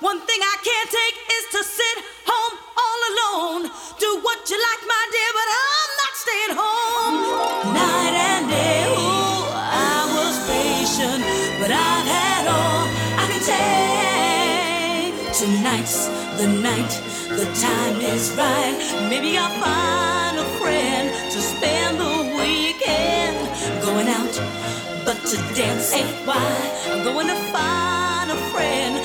One thing I can't take is to sit home all alone. Do what you like, my dear, but I'm not staying home. Night and day, ooh, I was patient, but I've had all I can take. Tonight's the night, the time is right. Maybe I'll find a friend to spend the weekend going out. But to dance ain't why I'm going to find a friend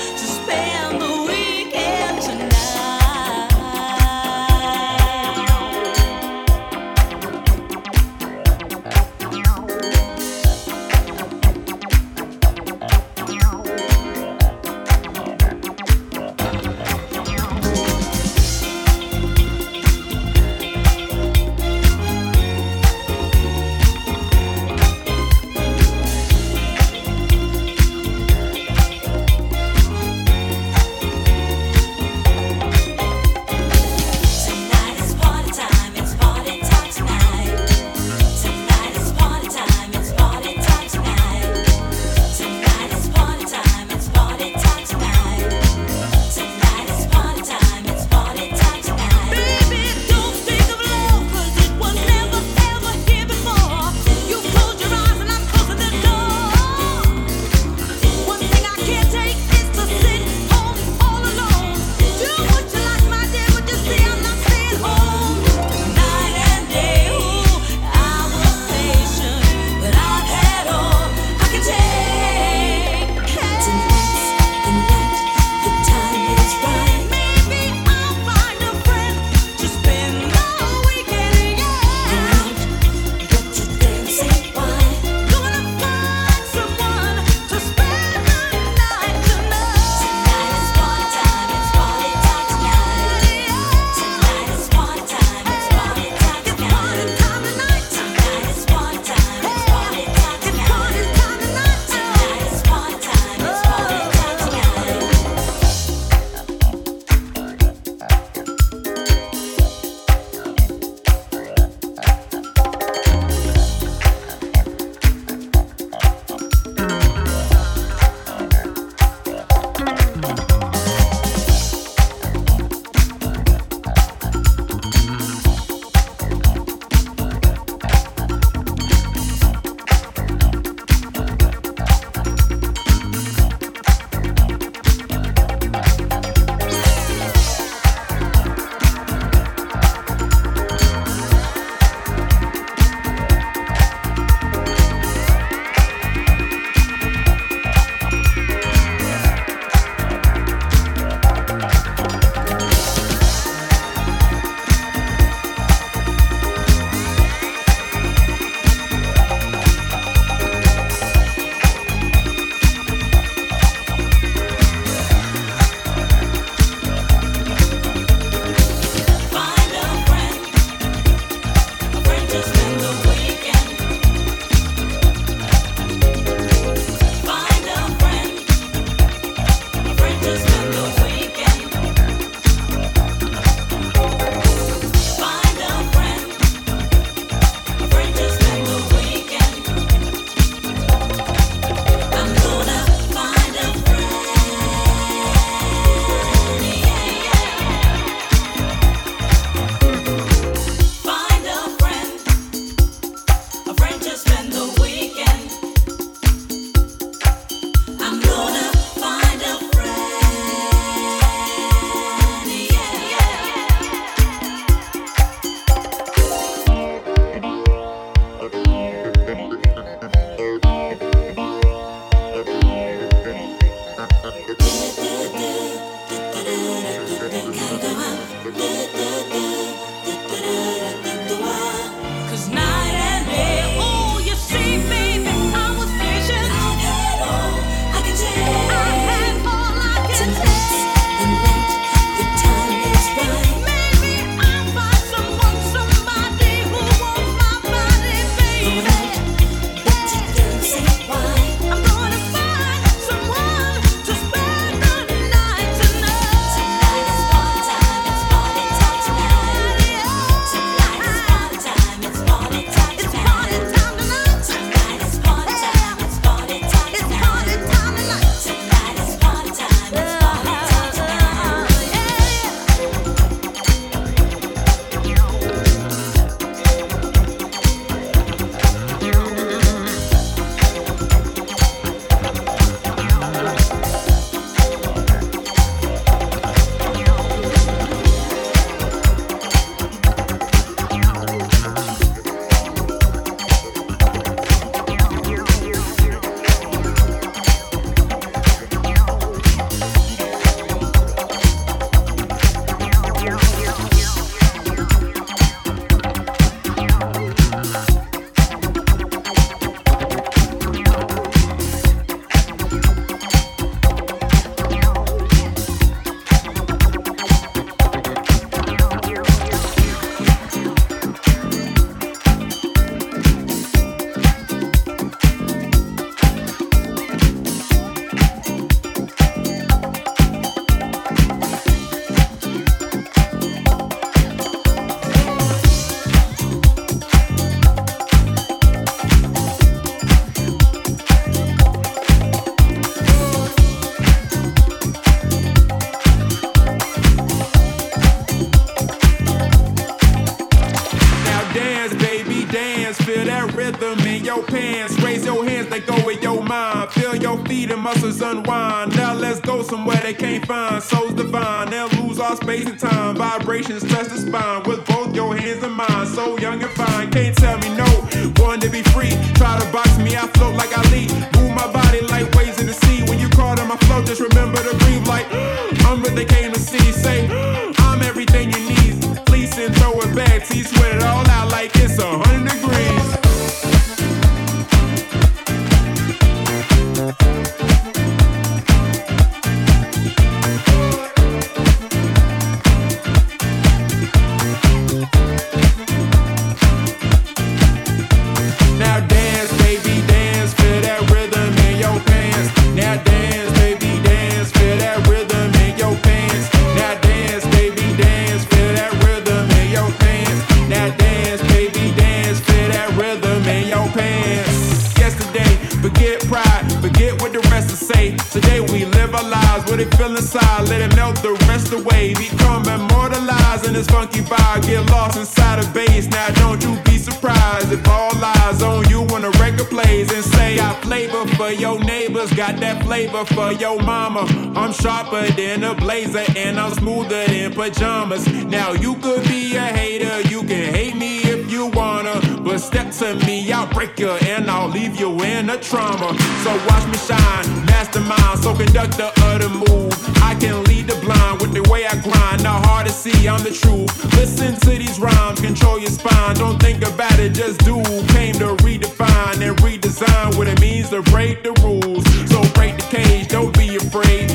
forget forget what the rest will say. Today we live our lives, what it feel inside, let it melt the rest away. Become immortalized in this funky vibe, get lost inside a bass. Now don't you be surprised if all eyes on you when the record plays and say I flavor for your neighbors, got that flavor for your mama. I'm sharper than a blazer and I'm smoother than pajamas. Now you could be a hater, you can hate me you wanna, but step to me, I'll break you and I'll leave you in a trauma. So watch me shine, mastermind, so conductor of the move. I can lead the blind with the way I grind, not hard to see, I'm the truth. Listen to these rhymes, control your spine, don't think about it, just do. Came to redefine and redesign what it means to break the rules. So break the cage, don't be afraid.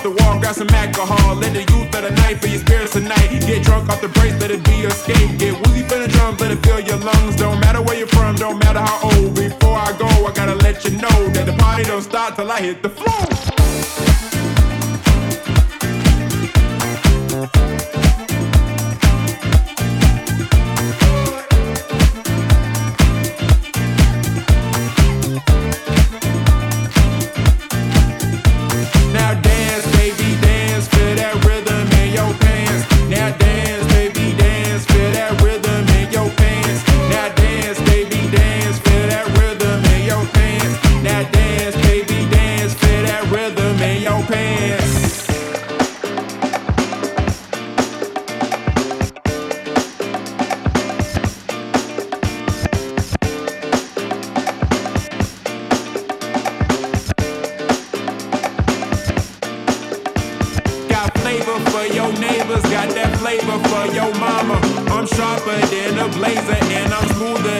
Off the wall, grab some alcohol, let the youth of the night for your spirits tonight. Get drunk off the brace, let it be your escape. Get woozy from the drums, let it fill your lungs. Don't matter where you're from, don't matter how old. Before I go, I gotta let you know that the party don't start till I hit the floor. Sharper than a blazer and I'm smoother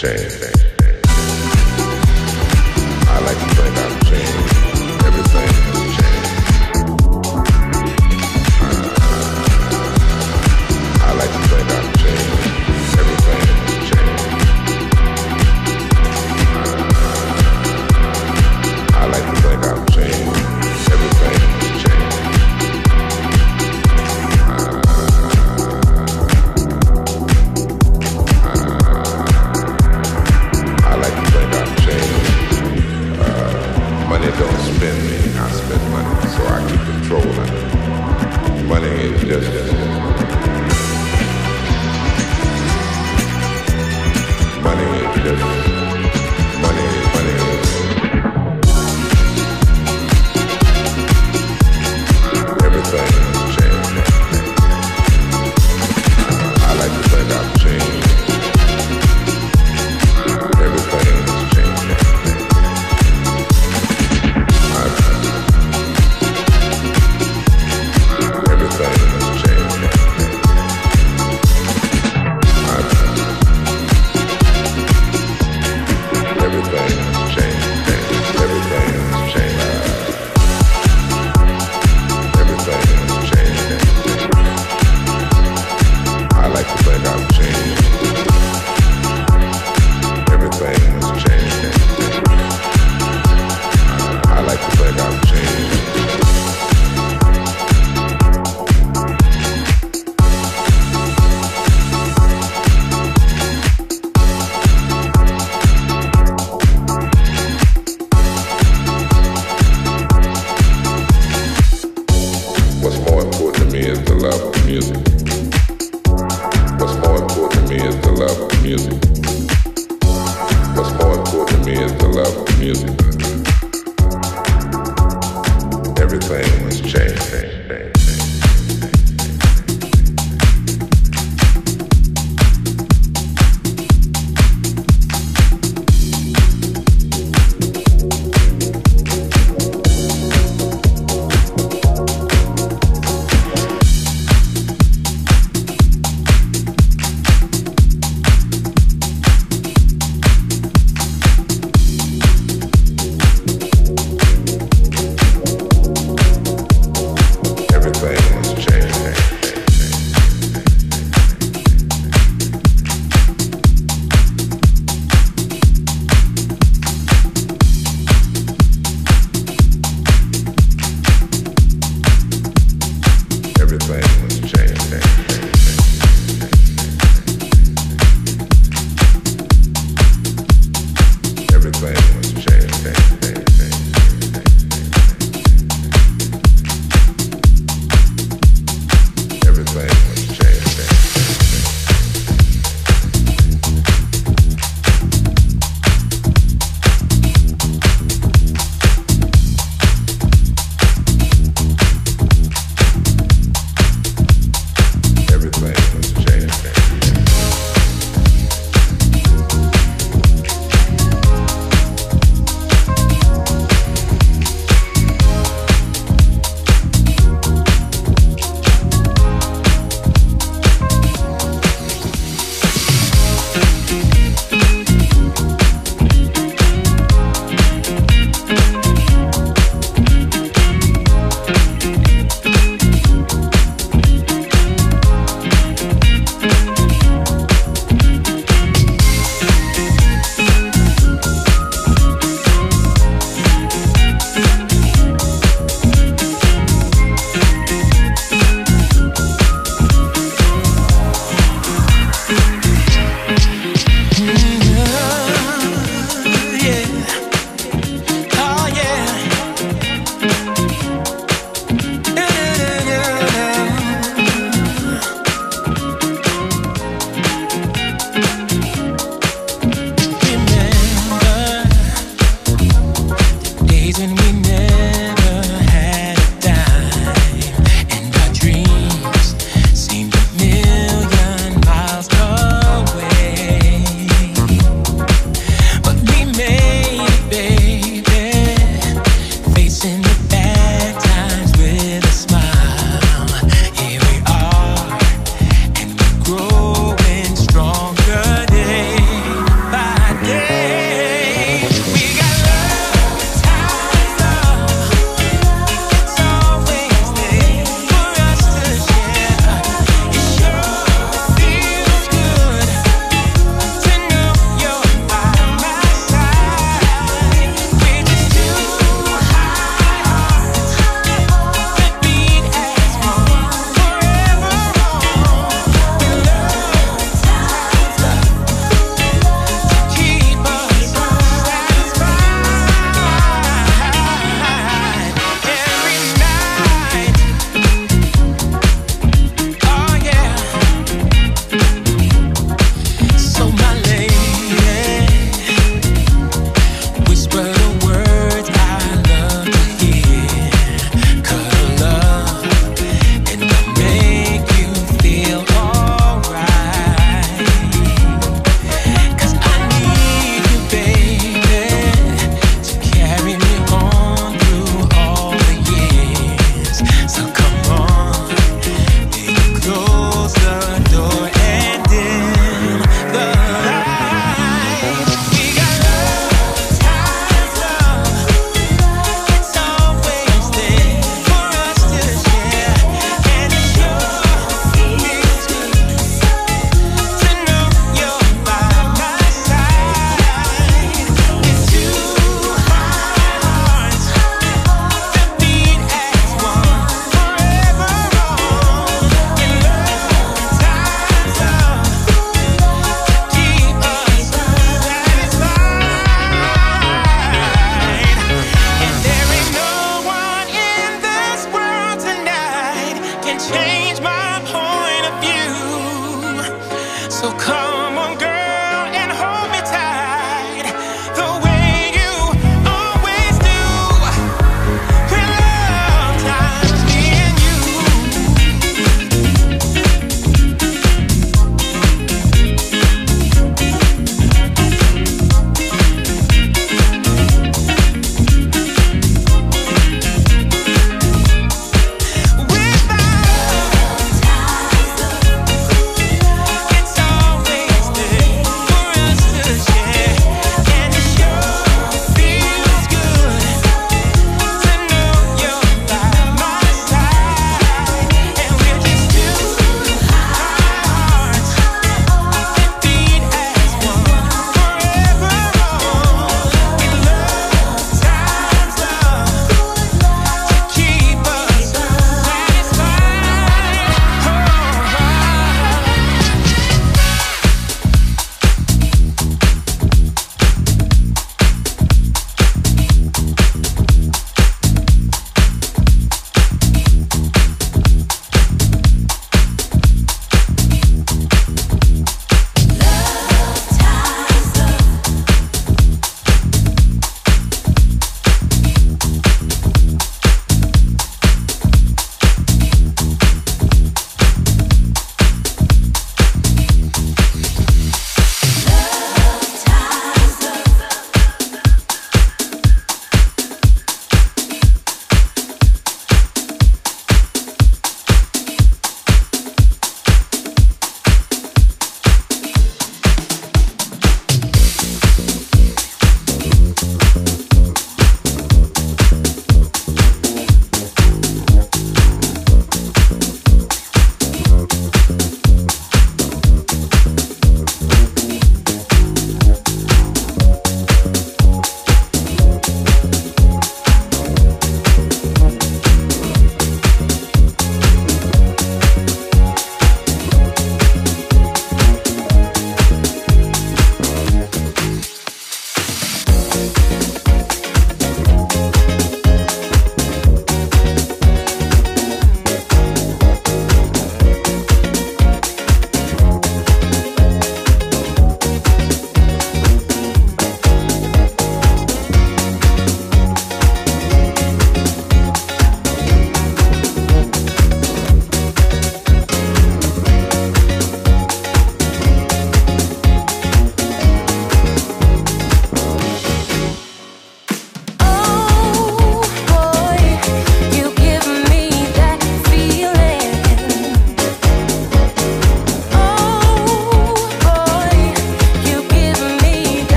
change.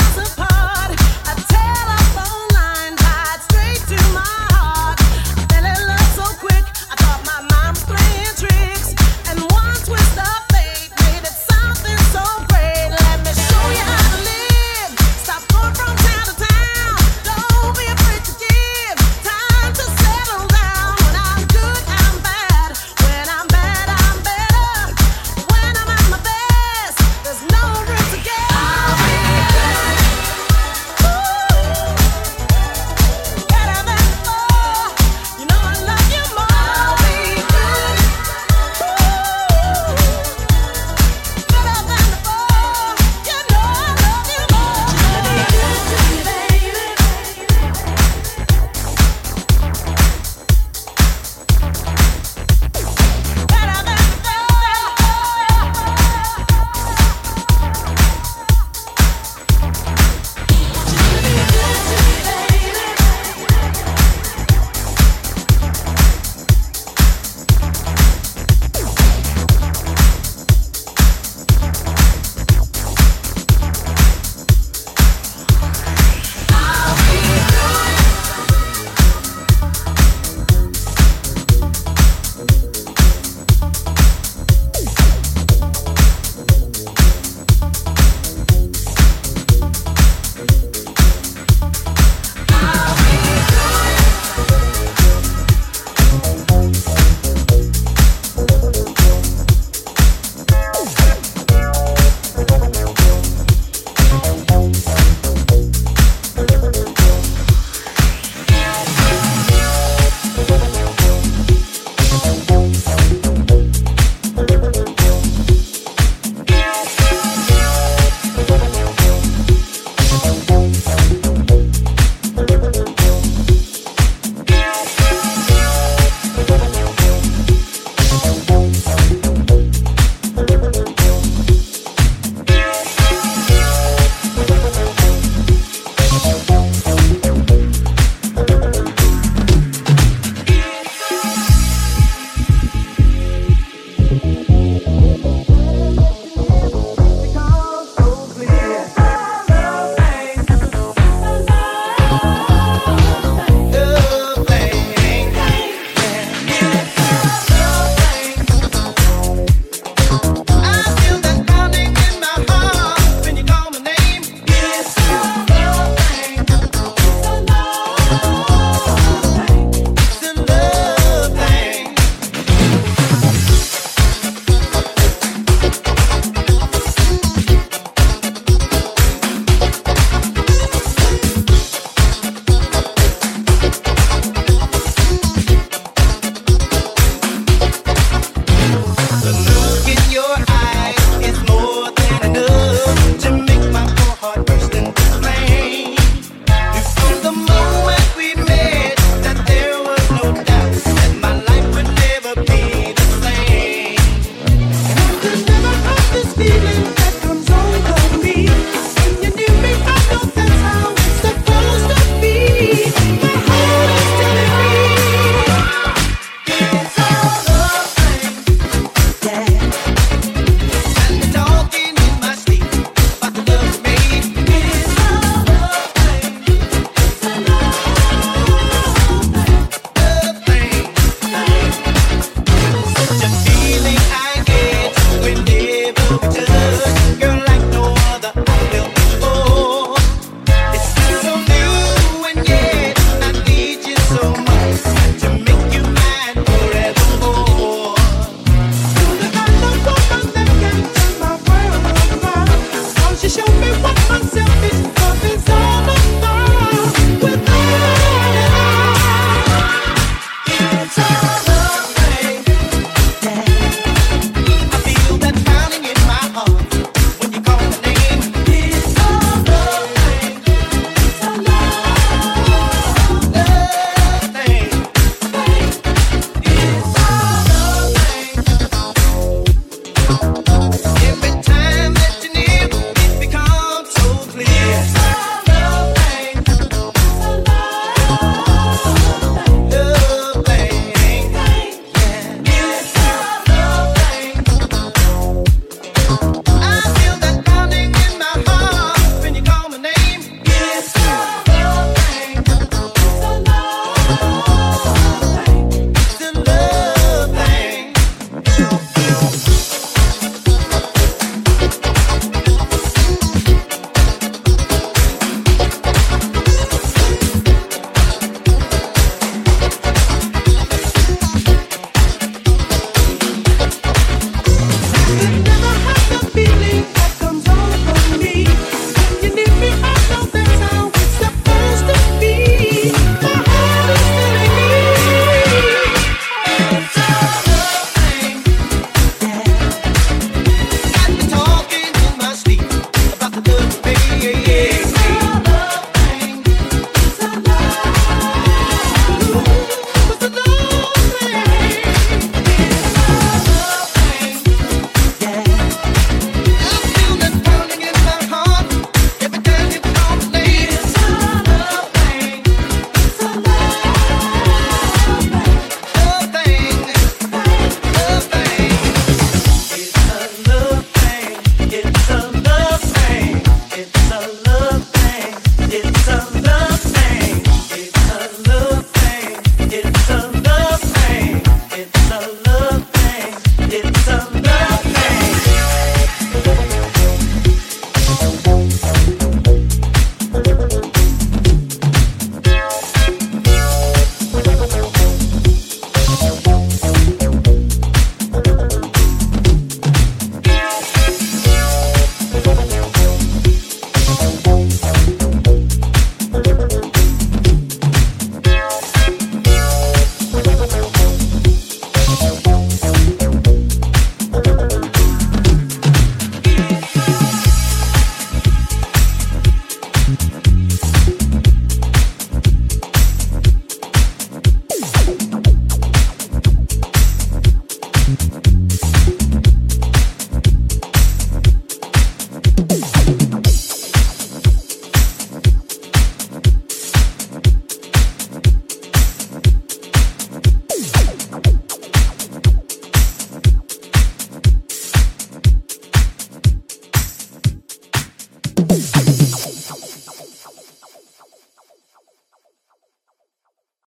Surprise.